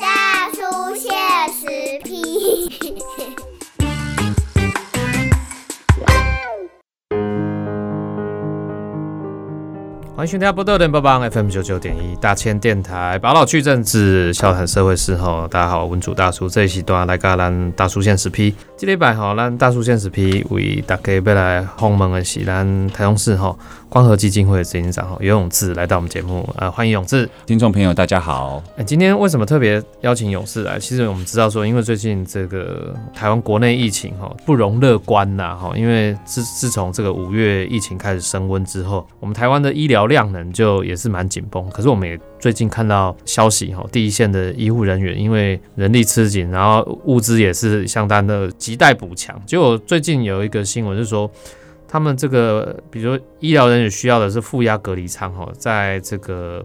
大叔现实。批。欢迎收听波多连播帮 FM 九九点一大千电台，宝岛去政治，笑谈社会事吼。大家好，文主大叔这一期段来甲咱大叔现实。批。这礼拜吼，咱大叔现实。批为大家要来访问的是咱台中市吼光和基金会的执行长吼游永志来到我们节目，呃，欢迎永志。听众朋友，大家好。哎，今天为什么特别邀请勇士来？其实我们知道说，因为最近这个台湾国内疫情哈不容乐观呐哈，因为自自从这个五月疫情开始升温之后，我们台湾的医疗量能就也是蛮紧绷。可是我们也最近看到消息哈，第一线的医护人员因为人力吃紧，然后物资也是相当的亟待补强。结果最近有一个新闻是说。他们这个，比如说医疗人员需要的是负压隔离舱哈，在这个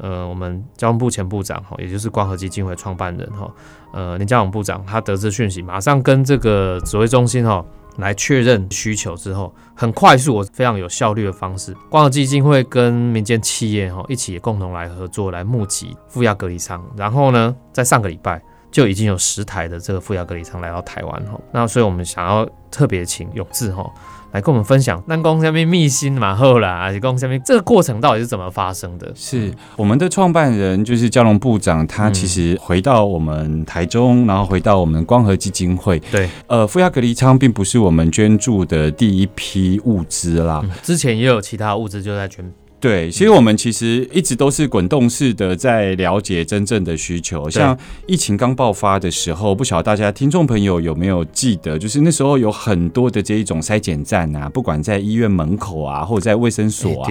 呃，我们交通部前部长哈，也就是光和基金会创办人哈，呃，林佳龙部长，他得知讯息，马上跟这个指挥中心哈来确认需求之后，很快速，我非常有效率的方式，光和基金会跟民间企业哈一起共同来合作，来募集负压隔离舱，然后呢，在上个礼拜就已经有十台的这个负压隔离舱来到台湾哈，那所以我们想要特别请永志哈。来跟我们分享，那公下面秘辛嘛后啦，而且公下面这个过程到底是怎么发生的？是我们的创办人就是交龙部长，他其实回到我们台中，然后回到我们光和基金会。对，呃，负压隔离舱并不是我们捐助的第一批物资啦，之前也有其他物资就在捐。对，其实我们其实一直都是滚动式的在了解真正的需求。像疫情刚爆发的时候，不晓得大家听众朋友有没有记得，就是那时候有很多的这一种筛检站啊，不管在医院门口啊，或者在卫生所啊，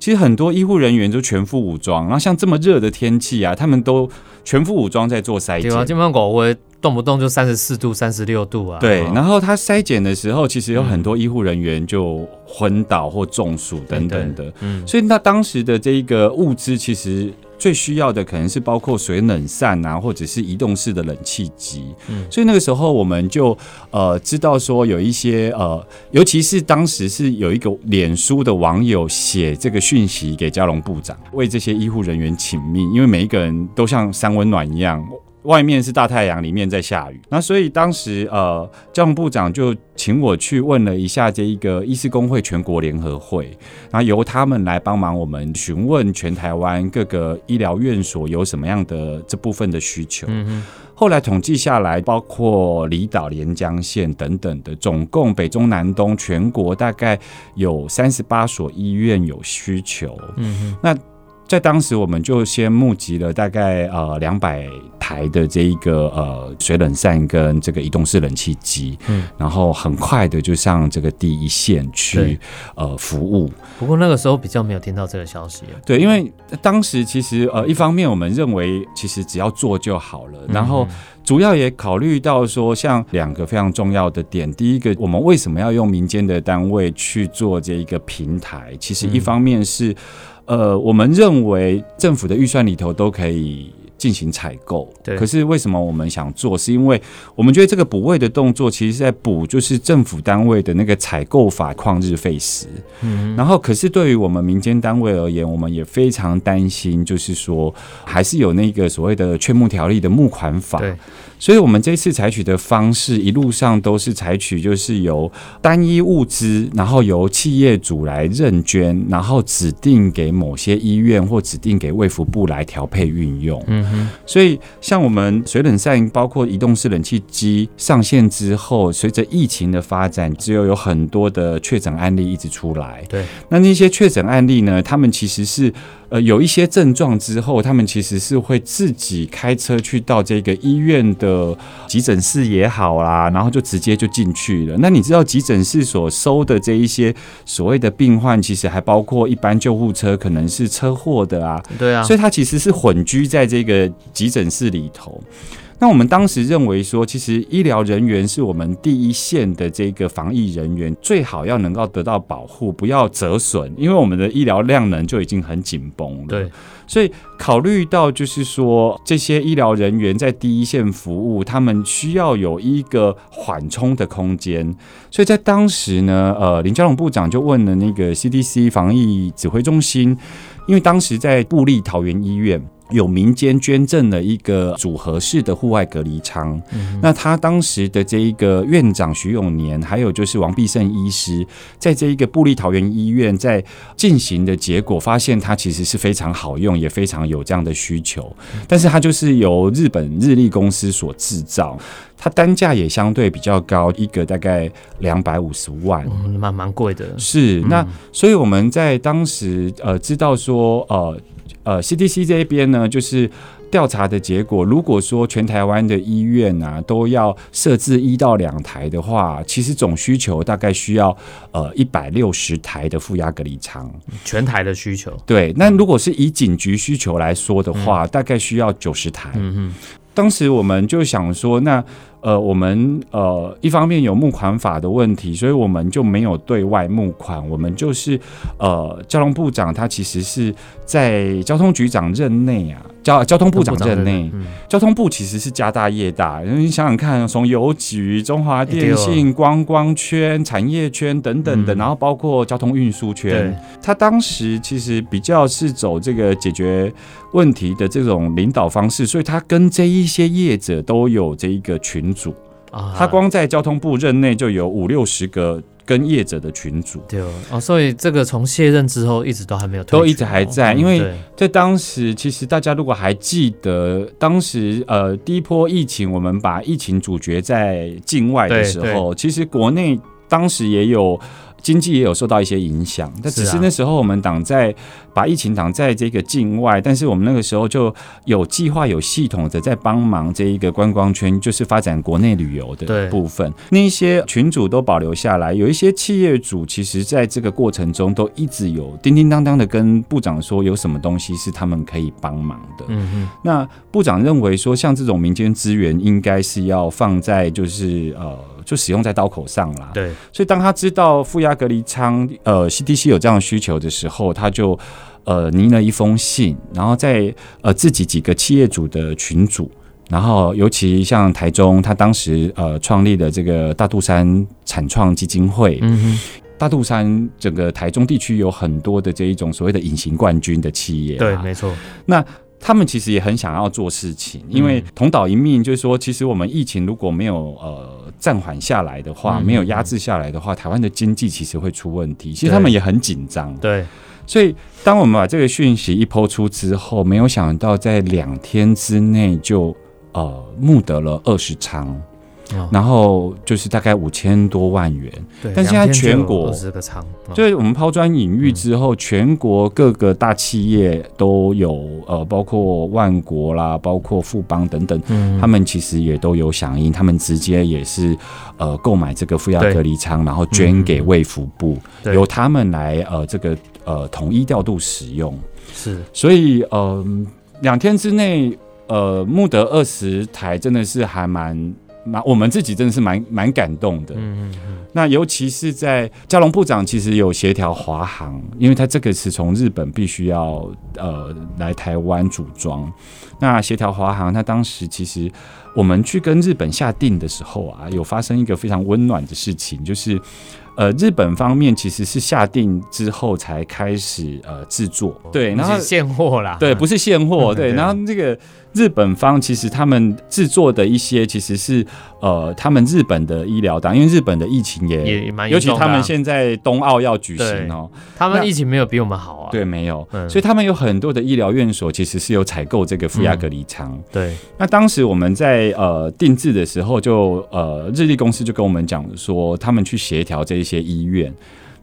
其实很多医护人员都全副武装。然后像这么热的天气啊，他们都全副武装在做筛检。基本上狗会动不动就三十四度、三十六度啊。对，然后他筛检的时候，其实有很多医护人员就昏倒或中暑等等的。嗯，所以那当时的这一个物资，其实最需要的可能是包括水冷扇啊，或者是移动式的冷气机。嗯，所以那个时候我们就呃知道说有一些呃，尤其是当时是有一个脸书的网友写这个讯息给嘉龙部长，为这些医护人员请命，因为每一个人都像三温暖一样。外面是大太阳，里面在下雨。那所以当时呃，交通部长就请我去问了一下这一个医师工会全国联合会，然后由他们来帮忙我们询问全台湾各个医疗院所有什么样的这部分的需求。嗯后来统计下来，包括离岛、连江县等等的，总共北中南东全国大概有三十八所医院有需求。嗯那。在当时，我们就先募集了大概呃两百台的这一个呃水冷扇跟这个移动式冷气机，嗯，然后很快的就上这个第一线去呃服务。不过那个时候比较没有听到这个消息。对，因为当时其实呃一方面我们认为其实只要做就好了，然后主要也考虑到说像两个非常重要的点，第一个我们为什么要用民间的单位去做这一个平台？其实一方面是。呃，我们认为政府的预算里头都可以进行采购，对。可是为什么我们想做？是因为我们觉得这个补位的动作，其实是在补就是政府单位的那个采购法旷日费时。嗯。然后，可是对于我们民间单位而言，我们也非常担心，就是说还是有那个所谓的劝募条例的募款法。对。所以，我们这次采取的方式，一路上都是采取就是由单一物资，然后由企业主来认捐，然后指定给某些医院或指定给卫福部来调配运用。嗯哼。所以，像我们水冷扇，包括移动式冷气机上线之后，随着疫情的发展，只有有很多的确诊案例一直出来。对。那那些确诊案例呢？他们其实是。呃，有一些症状之后，他们其实是会自己开车去到这个医院的急诊室也好啦，然后就直接就进去了。那你知道急诊室所收的这一些所谓的病患，其实还包括一般救护车，可能是车祸的啊。对啊，所以他其实是混居在这个急诊室里头。那我们当时认为说，其实医疗人员是我们第一线的这个防疫人员，最好要能够得到保护，不要折损，因为我们的医疗量能就已经很紧绷了。对，所以考虑到就是说，这些医疗人员在第一线服务，他们需要有一个缓冲的空间。所以在当时呢，呃，林佳龙部长就问了那个 CDC 防疫指挥中心。因为当时在布利桃园医院。有民间捐赠了一个组合式的户外隔离舱，那他当时的这一个院长徐永年，还有就是王必胜医师，在这一个布利桃园医院在进行的结果，发现它其实是非常好用，也非常有这样的需求。但是它就是由日本日立公司所制造，它单价也相对比较高，一个大概两百五十万，蛮蛮贵的。是那，所以我们在当时呃知道说呃。呃，CDC 这边呢，就是调查的结果，如果说全台湾的医院啊都要设置一到两台的话，其实总需求大概需要呃一百六十台的负压隔离舱。全台的需求？对，那如果是以警局需求来说的话，大概需要九十台。嗯嗯，当时我们就想说，那。呃，我们呃一方面有募款法的问题，所以我们就没有对外募款。我们就是呃，交通部长他其实是在交通局长任内啊，交交通部长任内，交通部其实是家大业大。你想想看，从邮局、中华电信、观光圈、产业圈等等的，然后包括交通运输圈，他当时其实比较是走这个解决问题的这种领导方式，所以他跟这一些业者都有这一个群。组啊，他光在交通部任内就有五六十个跟业者的群组，对哦，所以这个从卸任之后一直都还没有，都一直还在，因为在当时其实大家如果还记得，当时呃第一波疫情，我们把疫情主角在境外的时候，其实国内当时也有。经济也有受到一些影响，但只是那时候我们党在把疫情挡在这个境外，但是我们那个时候就有计划、有系统的在帮忙这一个观光圈，就是发展国内旅游的部分。那一些群主都保留下来，有一些企业主其实在这个过程中都一直有叮叮当当的跟部长说，有什么东西是他们可以帮忙的。嗯嗯。那部长认为说，像这种民间资源，应该是要放在就是呃。就使用在刀口上啦。对，所以当他知道负压隔离舱呃 CDC 有这样的需求的时候，他就呃拟了一封信，然后在呃自己几个企业主的群组，然后尤其像台中，他当时呃创立的这个大肚山产创基金会，嗯哼，大肚山整个台中地区有很多的这一种所谓的隐形冠军的企业，对，没错，那。他们其实也很想要做事情，因为同岛一命，就是说，其实我们疫情如果没有呃暂缓下来的话，没有压制下来的话，台湾的经济其实会出问题。其实他们也很紧张。对，所以当我们把这个讯息一抛出之后，没有想到在两天之内就呃募得了二十仓。然后就是大概五千多万元，但现在全国是个仓，就是我们抛砖引玉之后，全国各个大企业都有，呃，包括万国啦，包括富邦等等，他们其实也都有响应，他们直接也是呃购买这个负压隔离仓，然后捐给卫福部，由他们来呃这个呃统一调度使用。是，所以呃两天之内呃募得二十台，真的是还蛮。蛮，我们自己真的是蛮蛮感动的。嗯嗯嗯。那尤其是在嘉隆部长其实有协调华航，因为他这个是从日本必须要呃来台湾组装。那协调华航，他当时其实我们去跟日本下定的时候啊，有发生一个非常温暖的事情，就是呃日本方面其实是下定之后才开始呃制作，对，然后现货啦，对，不是现货，对，然后这个。日本方其实他们制作的一些其实是呃，他们日本的医疗党，因为日本的疫情也也蛮尤其他们现在冬奥要举行哦，他们疫情没有比我们好啊，对，没有，所以他们有很多的医疗院所其实是有采购这个负压隔离舱。对，那当时我们在呃定制的时候，就呃日立公司就跟我们讲说，他们去协调这一些医院。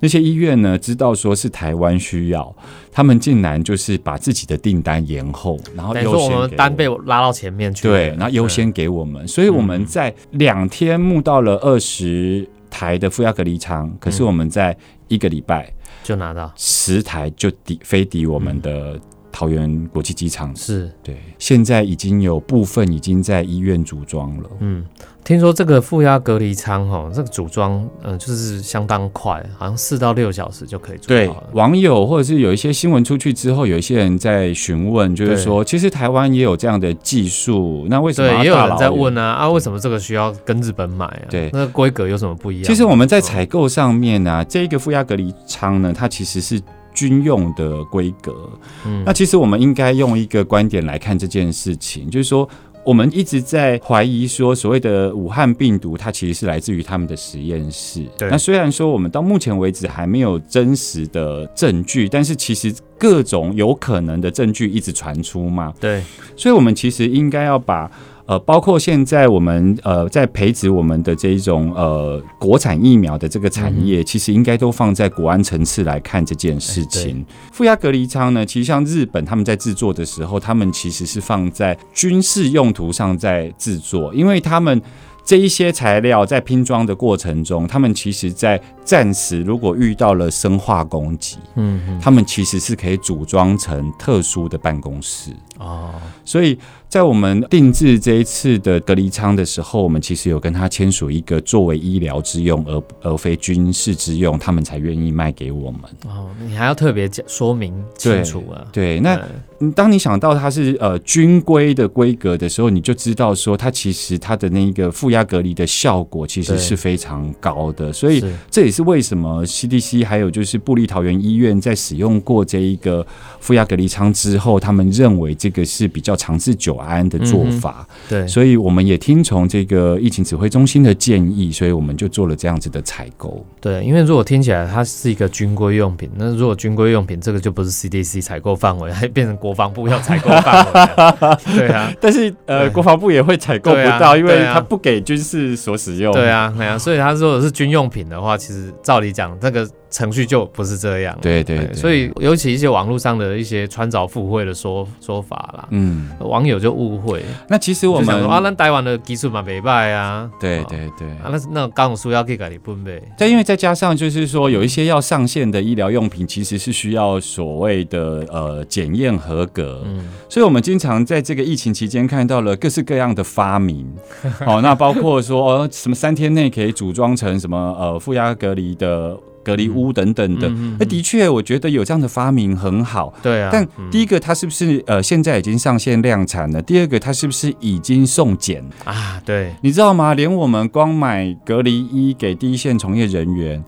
那些医院呢，知道说是台湾需要，他们竟然就是把自己的订单延后，然后优先单被拉到前面去，对，然后优先给我们，所以我们在两天募到了二十台的负压隔离舱，可是我们在一个礼拜就拿到。十台就抵飞抵我们的桃园国际机场，是。对，现在已经有部分已经在医院组装了，嗯。听说这个负压隔离舱哈，这个组装嗯就是相当快，好像四到六小时就可以做好了。网友或者是有一些新闻出去之后，有一些人在询问，就是说其实台湾也有这样的技术，那为什么？对，也有人在问啊啊，为什么这个需要跟日本买啊？对，那规格有什么不一样？其实我们在采购上面呢，这一个负压隔离舱呢，它其实是军用的规格。嗯，那其实我们应该用一个观点来看这件事情，就是说。我们一直在怀疑说，所谓的武汉病毒，它其实是来自于他们的实验室。对。那虽然说我们到目前为止还没有真实的证据，但是其实各种有可能的证据一直传出嘛。对。所以我们其实应该要把。呃，包括现在我们呃在培植我们的这一种呃国产疫苗的这个产业，其实应该都放在国安层次来看这件事情。负压隔离舱呢，其实像日本他们在制作的时候，他们其实是放在军事用途上在制作，因为他们。这一些材料在拼装的过程中，他们其实在暂时如果遇到了生化攻击，嗯，他们其实是可以组装成特殊的办公室哦。所以在我们定制这一次的隔离舱的时候，我们其实有跟他签署一个作为医疗之用而而非军事之用，他们才愿意卖给我们。哦，你还要特别讲说明清楚啊？对，那。当你想到它是呃军规的规格的时候，你就知道说它其实它的那个负压隔离的效果其实是非常高的，所以这也是为什么 CDC 还有就是布利桃园医院在使用过这一个负压隔离舱之后，他们认为这个是比较长治久安的做法。对，所以我们也听从这个疫情指挥中心的建议，所以我们就做了这样子的采购。对，因为如果听起来它是一个军规用品，那如果军规用品这个就不是 CDC 采购范围，还变成国。防部要采购范围，对啊，但是呃，国防部也会采购不到，因为它不给军事所使用。对啊，对啊，所以他如果是军用品的话，其实照理讲，这个。程序就不是这样，对对，所以尤其一些网络上的一些穿凿附会的说说法啦，嗯，网友就误会。那其实我们啊，那台湾的技术嘛没败啊，对对对，啊，那那钢书要可以改你分呗。但因为再加上就是说，有一些要上线的医疗用品，其实是需要所谓的呃检验合格，嗯，所以我们经常在这个疫情期间看到了各式各样的发明，哦，那包括说什么三天内可以组装成什么呃负压隔离的。隔离屋等等的，那的确，我觉得有这样的发明很好。对啊，但第一个，它是不是呃现在已经上线量产了？第二个，它是不是已经送检啊？对，你知道吗？连我们光买隔离衣给第一线从业人员，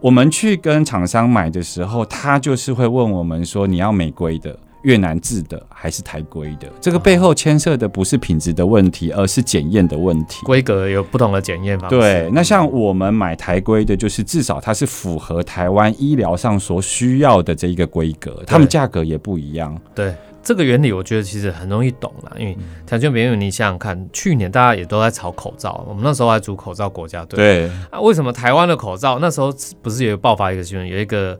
我们去跟厂商买的时候，他就是会问我们说：“你要美规的。”越南制的还是台规的？这个背后牵涉的不是品质的问题，而是检验的问题。规格有不同的检验方式。对，那像我们买台规的，就是至少它是符合台湾医疗上所需要的这一个规格，他们价格也不一样。对，这个原理我觉得其实很容易懂了，因为台军别人，你想想看，去年大家也都在炒口罩，我们那时候还组口罩国家队。对啊，为什么台湾的口罩那时候不是有爆发一个新闻，有一个？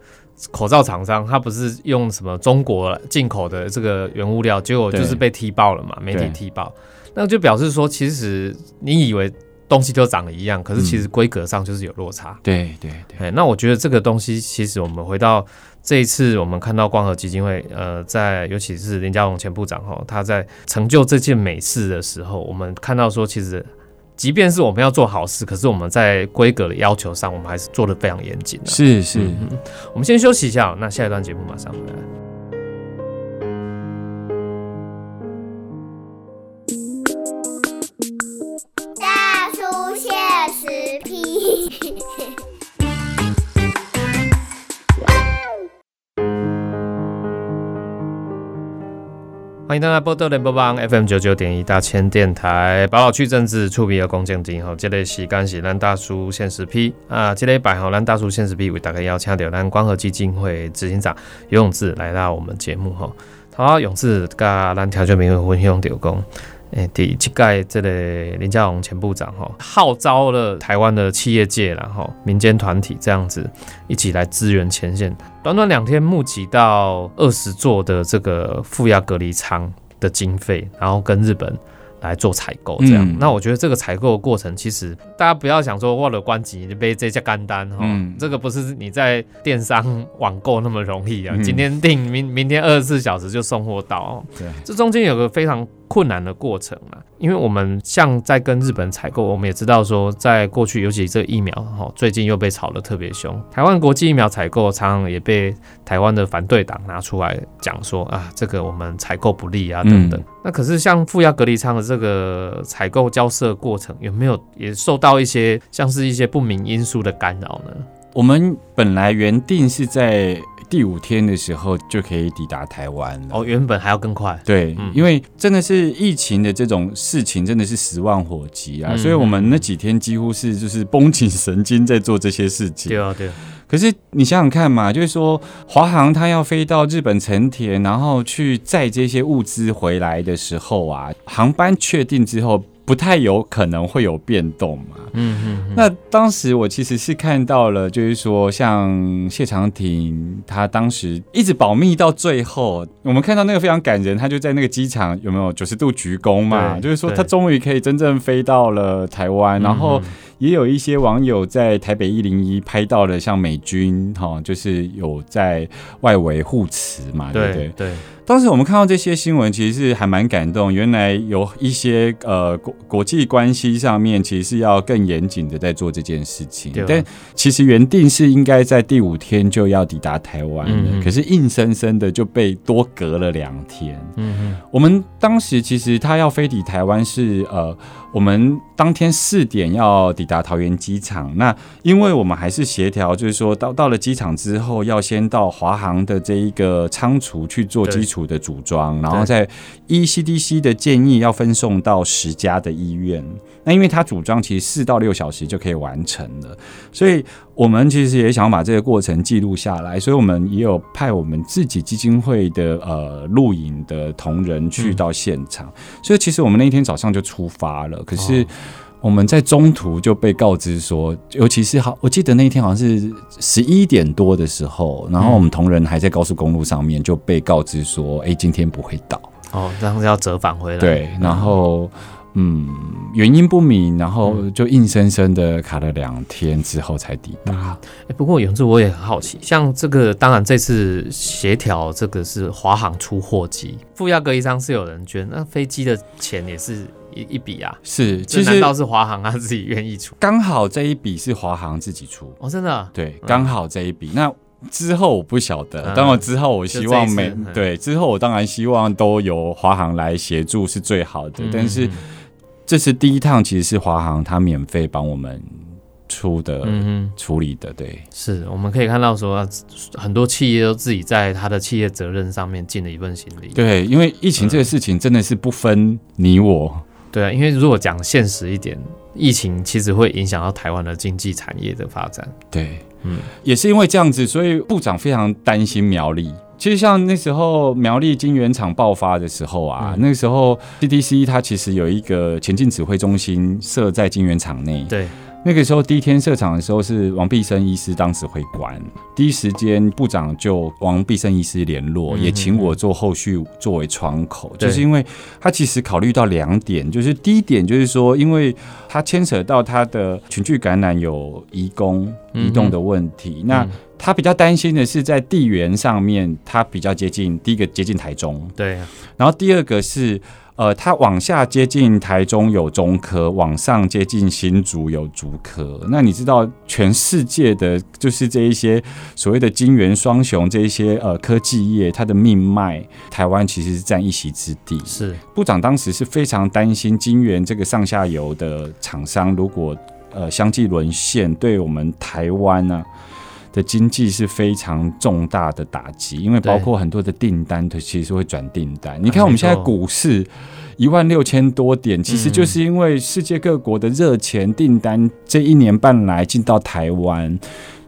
口罩厂商他不是用什么中国进口的这个原物料，结果就是被踢爆了嘛？媒体踢爆，那就表示说，其实你以为东西都长得一样，可是其实规格上就是有落差。对对对。那我觉得这个东西，其实我们回到这一次，我们看到光和基金会，呃，在尤其是林佳龙前部长哈，他在成就这件美事的时候，我们看到说，其实。即便是我们要做好事，可是我们在规格的要求上，我们还是做的非常严谨的。是是，我们先休息一下，那下一段节目马上回来。欢迎大家波多连播帮 FM 九九点一大千电台，宝岛区政治触笔的龚建丁吼，这类时间是咱大叔现实批啊，这类百号咱大叔现实批为大家邀请到咱光和基金会执行长游永志来到我们节目吼，好，永志甲咱调解民会分享着讲。诶，第七届这个林佳龙前部长哈，号召了台湾的企业界，然后民间团体这样子一起来支援前线，短短两天募集到二十座的这个负压隔离舱的经费，然后跟日本。来做采购，这样，那我觉得这个采购的过程，其实大家不要想说为了关机就被这家干单哈，这个不是你在电商网购那么容易啊。今天订，明明天二十四小时就送货到，对，这中间有个非常困难的过程啊。因为我们像在跟日本采购，我们也知道说，在过去尤其这个疫苗哈，最近又被炒得特别凶。台湾国际疫苗采购常常也被台湾的反对党拿出来讲说啊，这个我们采购不利啊等等。那可是像负压隔离舱的这个采购交涉过程，有没有也受到一些像是一些不明因素的干扰呢？我们本来原定是在第五天的时候就可以抵达台湾了。哦，原本还要更快。对，嗯因为真的是疫情的这种事情，真的是十万火急啊，嗯所以我们那几天几乎是就是绷紧神经在做这些事情对。啊，对啊，可是你想想看嘛，就是说华航它要飞到日本成田，然后去载这些物资回来的时候啊，航班确定之后。不太有可能会有变动嘛？嗯嗯嗯，那当时我其实是看到了，就是说像谢长廷，他当时一直保密到最后，我们看到那个非常感人，他就在那个机场有没有九十度鞠躬嘛？就是说他终于可以真正飞到了台湾，然后嗯也有一些网友在台北一零一拍到了像美军哈、就是有在外围护持嘛，对不对对？对，当时我们看到这些新闻，其实是还蛮感动。原来有一些呃国国际关系上面，其实是要更严谨的在做这件事情但其实原定是应该在第五天就要抵达台湾的，嗯嗯可是硬生生的就被多隔了两天。嗯嗯我们当时其实他要飞抵台湾是呃，我们当天四点要抵达桃园机场。那因为我们还是协调，就是说到到了机场之后，要先到华航的这一个仓储去做基础的组装，然后再依 CDC 的建议要分送到十家的医院。那因为它组装其实四到六小时就可以完成了，所以我们其实也想要把这个过程记录下来，所以我们也有派我们自己基金会的呃录影的同仁去到现场，所以其实我们那一天早上就出发了，可是哦。我们在中途就被告知说，尤其是好，我记得那一天好像是十一点多的时候，然后我们同仁还在高速公路上面就被告知说，哎、今天不会到。哦，这样子要折返回来。对，然后嗯，原因不明，然后嗯就硬生生的卡了两天之后才抵达。欸不过永志我也很好奇，像这个，当然这次协调这个是华航出货机，副亚格一舱是有人捐，那飞机的钱也是一一笔啊。是，其实这难道是华航他自己愿意出？刚好这一笔是华航自己出，哦，真的啊、对，刚好这一笔。那之后我不晓得，嗯当然之后我希望每对之后我当然希望都由华航来协助是最好的，嗯但是嗯这次第一趟其实是华航他免费帮我们出的、嗯哼，处理的，对。是我们可以看到说，很多企业都自己在他的企业责任上面尽了一份心力。对，因为疫情这个事情真的是不分你我，对啊，因为如果讲现实一点，疫情其实会影响到台湾的经济产业的发展。对，嗯，也是因为这样子，所以部长非常担心苗栗。其实像那时候苗栗金源厂爆发的时候啊，嗯那时候 CDC 它其实有一个前进指挥中心设在金源厂内。对，那个时候第一天设厂的时候是王必生医师当时会管，第一时间部长就王必生医师联络，嗯也请我做后续作为窗口，就是因为他其实考虑到两点，就是第一点就是说，因为他牵扯到他的群聚感染有移工移动的问题，那嗯他比较担心的是在地缘上面，他比较接近第一个接近台中，对。啊，然后第二个是，呃，它往下接近台中有中科，往上接近新竹有竹科。那你知道全世界的，就是这一些所谓的金元双雄这一些呃科技业，它的命脉，台湾其实是占一席之地。是部长当时是非常担心金元这个上下游的厂商，如果呃相继沦陷，对我们台湾呢、的经济是非常重大的打击，因为包括很多的订单，它其实会转订单。你看我们现在股市一万六千多点，其实就是因为世界各国的热钱订单这一年半来进到台湾。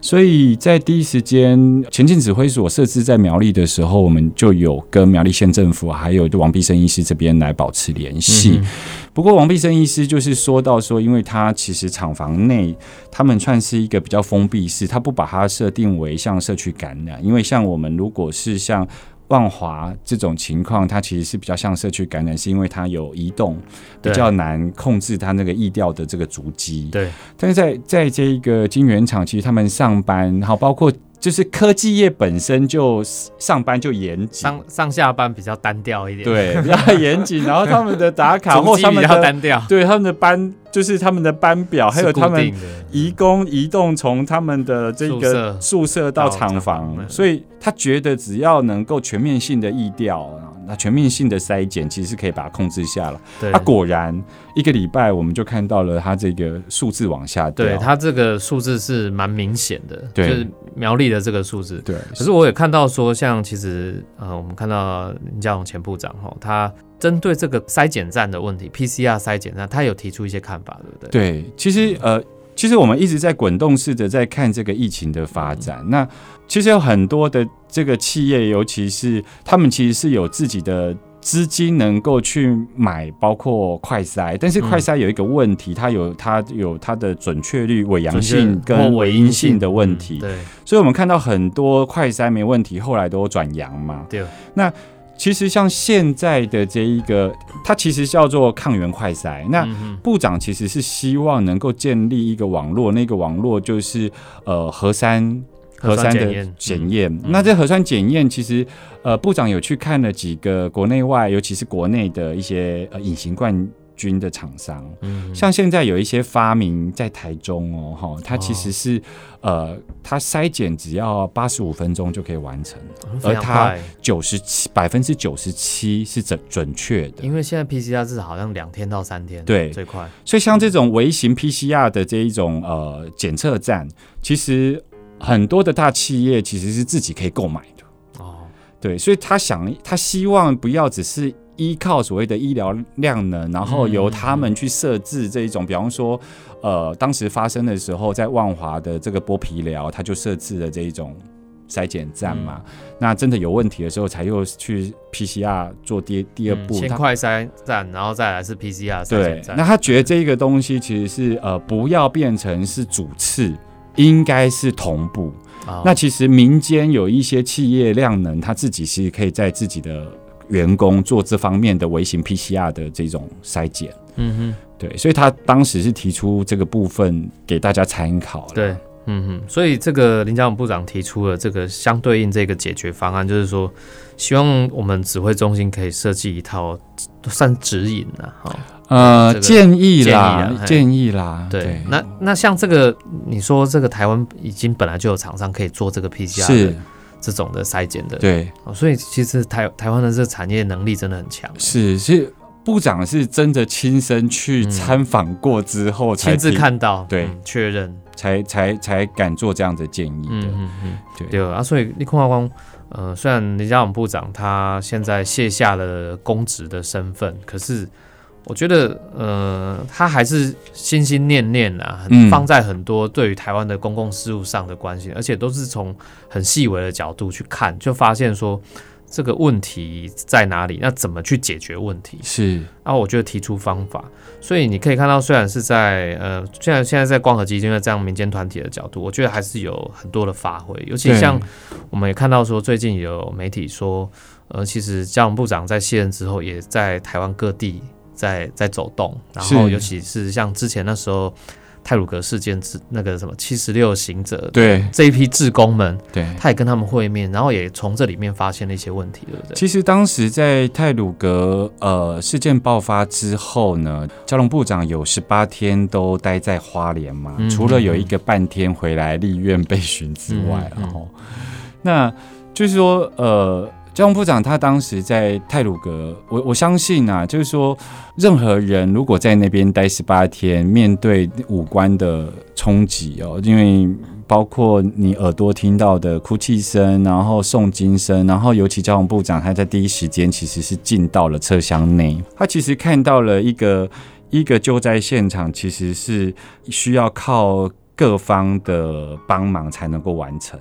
所以在第一时间，前进指挥所设置在苗栗的时候，我们就有跟苗栗县政府还有王必生医师这边来保持联系。嗯不过王必生医师就是说到说，因为他其实厂房内他们算是一个比较封闭式，他不把它设定为像社区感染，因为像我们如果是像万华这种情况，它其实是比较像社区感染，是因为它有移动，比较难控制它那个疫调的这个足迹。对，但是在在这一个金源厂，其实他们上班，好包括就是科技业本身就上班就严谨，上上下班比较单调一点，，对，比较严谨，然后他们的打卡或足迹比较他们的单调，对他们的班，就是他们的班表，还有他们移工移动从他们的这个宿舍到到厂厂房。房，所以他觉得只要能够全面性的意调，那全面性的筛检其实是可以把它控制下了。对啊，果然一个礼拜我们就看到了它这个数字往下掉。对它这个数字是蛮明显的，对就是苗栗的这个数字。对，可是我也看到说，像其实呃，我们看到林佳龙前部长哈，他针对这个筛检站的问题，PCR 筛检站，他有提出一些看法，对不对？对，其实呃，其实我们一直在滚动式的在看这个疫情的发展。那其实有很多的这个企业，尤其是他们其实是有自己的。资金能够去买，包括快筛，但是快筛有一个问题，它有它有它的准确率、伪阳性跟伪阴性的问题。对，所以我们看到很多快筛没问题，后来都转阳嘛。对。那其实像现在的这一个，它其实叫做抗原快筛。那部长其实是希望能够建立一个网络，那个网络就是呃核酸。核酸的检验，那这核酸检验其实，呃，部长有去看了几个国内外，尤其是国内的一些呃隐形冠军的厂商，嗯，像现在有一些发明在台中哦，哈，它其实是呃，它筛检只要八十五分钟就可以完成，而它九十七百分之九十七是准准确的，因为现在 PCR 至少好像两天到三天，对，最快，所以像这种微型 PCR 的这一种呃检测站，其实。很多的大企业其实是自己可以购买的。哦，对，所以他想，他希望不要只是依靠所谓的医疗量能，然后由他们去设置这一种，比方说，呃，当时发生的时候，在万华的这个剥皮疗，他就设置了这一种筛检站嘛。那真的有问题的时候，才又去 PCR 做第第二步，先快筛站，然后再来是 PCR 筛检站。那他觉得这个东西其实是呃，不要变成是主次。应该是同步。那其实民间有一些企业量能，他自己是可以在自己的员工做这方面的微型 PCR 的这种筛检。嗯哼，对，所以他当时是提出这个部分给大家参考。对，嗯哼，所以这个林佳龙部长提出了这个相对应这个解决方案，就是说希望我们指挥中心可以设计一套算指引啊，哈。呃，建议啦，建议啦。对，那那像这个，你说这个台湾已经本来就有厂商可以做这个 PCR 是这种的筛检的，对，所以其实台台湾的这个产业能力真的很强。是，是部长是真的亲身去参访过之后，亲自看到，对，确认，才才才敢做这样的建议的。嗯嗯，对对啊，所以立空光，呃，虽然林佳龙部长他现在卸下了公职的身份，可是。我觉得，呃，他还是心心念念啊，放在很多对于台湾的公共事务上的关心，而且都是从很细微的角度去看，就发现说这个问题在哪里，那怎么去解决问题？是，然后我觉得提出方法，所以你可以看到，虽然是在呃，现在现在在光和基金的这样民间团体的角度，我觉得还是有很多的发挥，尤其像我们也看到说，最近有媒体说，呃，其实交通部长在卸任之后，也在台湾各地。在在走动，然后尤其是像之前那时候泰鲁格事件之那个什么七十六行者，对。这一批志工们，对，他也跟他们会面，然后也从这里面发现了一些问题，对不对？其实当时在泰鲁格呃事件爆发之后呢，交通部长有十八天都待在花莲嘛，除了有一个半天回来立院被询之外，然后那就是说呃。交通部长他当时在泰鲁格，我我相信啊，就是说，任何人如果在那边待十八天，面对五官的冲击哦，因为包括你耳朵听到的哭泣声，然后诵经声，然后尤其交通部长他在第一时间其实是进到了车厢内，他其实看到了一个一个救灾现场，其实是需要靠各方的帮忙才能够完成。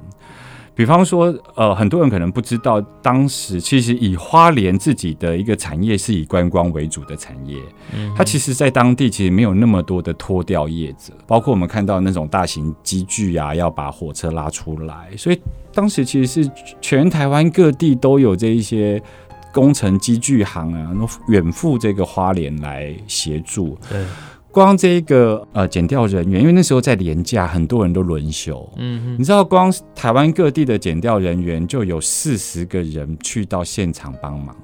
比方说，呃，很多人可能不知道，当时其实以花莲自己的一个产业是以观光为主的产业，嗯，它其实在当地其实没有那么多的脱掉叶子，包括我们看到那种大型机具啊，要把火车拉出来，所以当时其实是全台湾各地都有这一些工程机具行啊，远赴这个花莲来协助，对。光这个呃检调人员，因为那时候在廉价，很多人都轮休。嗯，你知道，光台湾各地的检调人员就有四十个人去到现场帮忙。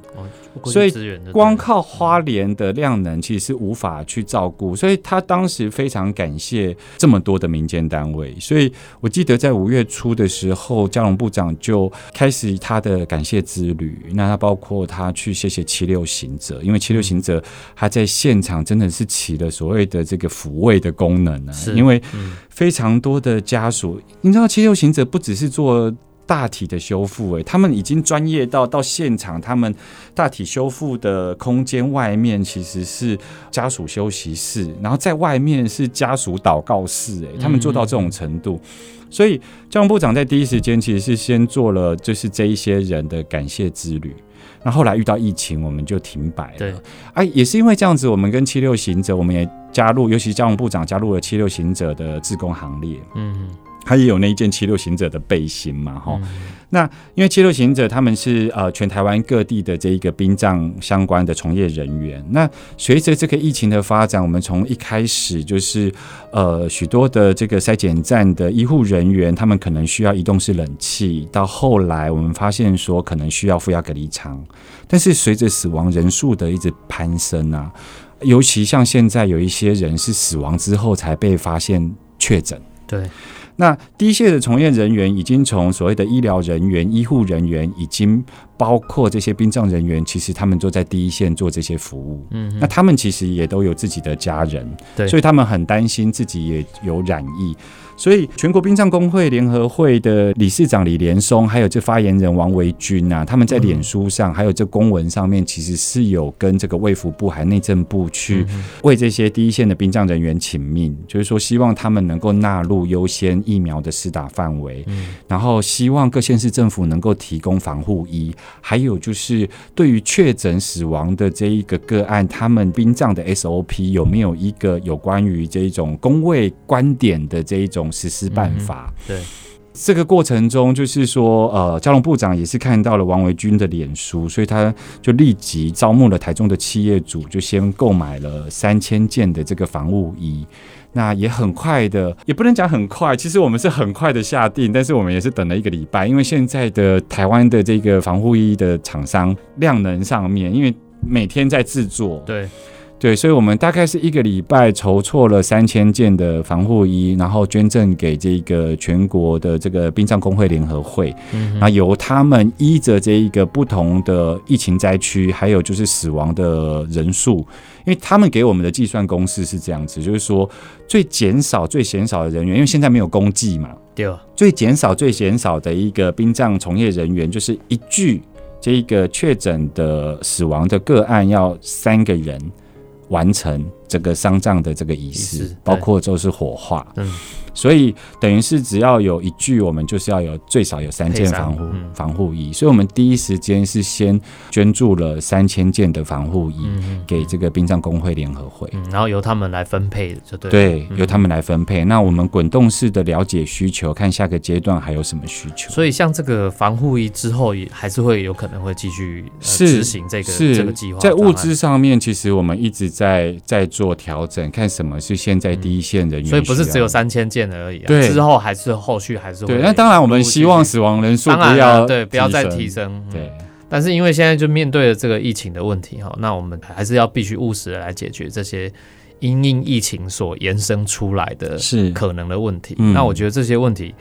所以光靠花莲的量能其实是无法去照顾，所以他当时非常感谢这么多的民间单位。所以我记得在五月初的时候，嘉龙部长就开始他的感谢之旅。那他包括他去谢谢七六行者，因为七六行者他在现场真的是起了所谓的这个抚慰的功能啊，因为非常多的家属，你知道七六行者不只是做。大体的修复，哎，他们已经专业到到现场，他们大体修复的空间外面其实是家属休息室，然后在外面是家属祷告室，哎，他们做到这种程度，所以交通部长在第一时间其实是先做了就是这一些人的感谢之旅，那后来遇到疫情，我们就停摆了，对，哎，也是因为这样子，我们跟七六行者，我们也加入，尤其交通部长加入了七六行者的自工行列，嗯。他也有那一件七六行者的背心嘛，哈。那因为七六行者他们是呃全台湾各地的这一个殡葬相关的从业人员。那随着这个疫情的发展，我们从一开始就是呃许多的这个筛检站的医护人员，他们可能需要移动式冷气，到后来我们发现说可能需要负压隔离舱。但是随着死亡人数的一直攀升啊，尤其像现在有一些人是死亡之后才被发现确诊，对。那第一线的从业人员已经从所谓的医疗人员、医护人员，已经包括这些殡葬人员，其实他们都在第一线做这些服务。嗯，那他们其实也都有自己的家人，对，所以他们很担心自己也有染疫。所以，全国殡葬工会联合会的理事长李连松，还有这发言人王维军啊，他们在脸书上，还有这公文上面，其实是有跟这个卫福部还内政部去为这些第一线的殡葬人员请命，就是说希望他们能够纳入优先疫苗的施打范围，嗯。然后希望各县市政府能够提供防护衣，还有就是对于确诊死亡的这一个个案，他们殡葬的 SOP 有没有一个有关于这一种工位观点的这一种。实施办法。对这个过程中，就是说，呃，交通部长也是看到了王维军的脸书，所以他就立即招募了台中的企业主，就先购买了三千件的这个防护衣。那也很快的，也不能讲很快，其实我们是很快的下定，但是我们也是等了一个礼拜，因为现在的台湾的这个防护衣的厂商量能上面，因为每天在制作，对。对，所以我们大概是一个礼拜筹措了三千件的防护衣，然后捐赠给这个全国的这个殡葬工会联合会，嗯，那由他们依着这一个不同的疫情灾区，还有就是死亡的人数，因为他们给我们的计算公式是这样子，就是说最减少最减少的人员，因为现在没有公祭嘛，对，最减少最减少的一个殡葬从业人员，就是一具这一个确诊的死亡的个案要三个人。完成。整个丧葬的这个仪式，包括就是火化。嗯。所以等于是只要有一具，我们就是要有最少有三件防护防护衣。所以，我们第一时间是先捐助了三千件的防护衣给这个殡葬工会联合会，然后由他们来分配，就对。对，由他们来分配。那我们滚动式的了解需求，看下个阶段还有什么需求。所以，像这个防护衣之后也还是会有可能会继续执行这个这个计划。在物资上面，其实我们一直在在做调整，看什么是现在第一线人员。所以不是只有三千件。而已，对，之后还是后续还是对。那当然，我们希望死亡人数不要对，不要再提升。对，但是因为现在就面对了这个疫情的问题哈，那我们还是要必须务实的来解决这些因应疫情所延伸出来的是可能的问题。那我觉得这些问题，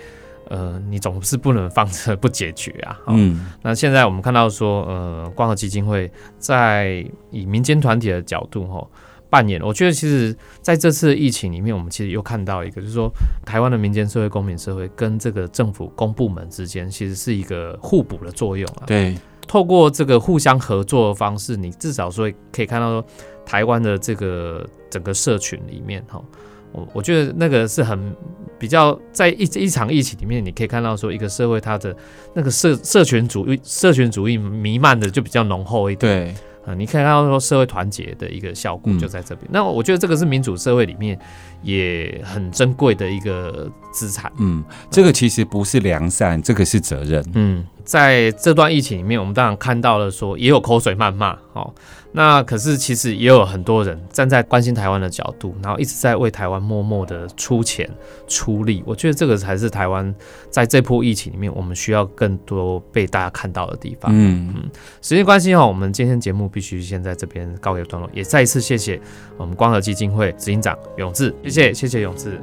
呃，你总是不能放着不解决啊。嗯，那现在我们看到说，呃，光和基金会在以民间团体的角度哈。扮演，我觉得其实在这次疫情里面，我们其实又看到一个，就是说台湾的民间社会、公民社会跟这个政府公部门之间，其实是一个互补的作用啊。对，透过这个互相合作的方式，你至少说可以看到说台湾的这个整个社群里面，哈，我我觉得那个是很比较在一一场疫情里面，你可以看到说一个社会它的那个社社群主义、社群主义弥漫的就比较浓厚一点。对。啊，你可以看到说社会团结的一个效果就在这边。那我觉得这个是民主社会里面也很珍贵的一个资产。嗯，这个其实不是良善，这个是责任。嗯，在这段疫情里面，我们当然看到了说也有口水谩骂，哦，那可是其实也有很多人站在关心台湾的角度，然后一直在为台湾默默的出钱出力。我觉得这个才是台湾在这波疫情里面，我们需要更多被大家看到的地方。嗯嗯，时间关系哈，我们今天节目必须先在这边告一段落，也再一次谢谢我们光和基金会执行长永志，谢谢谢谢永志。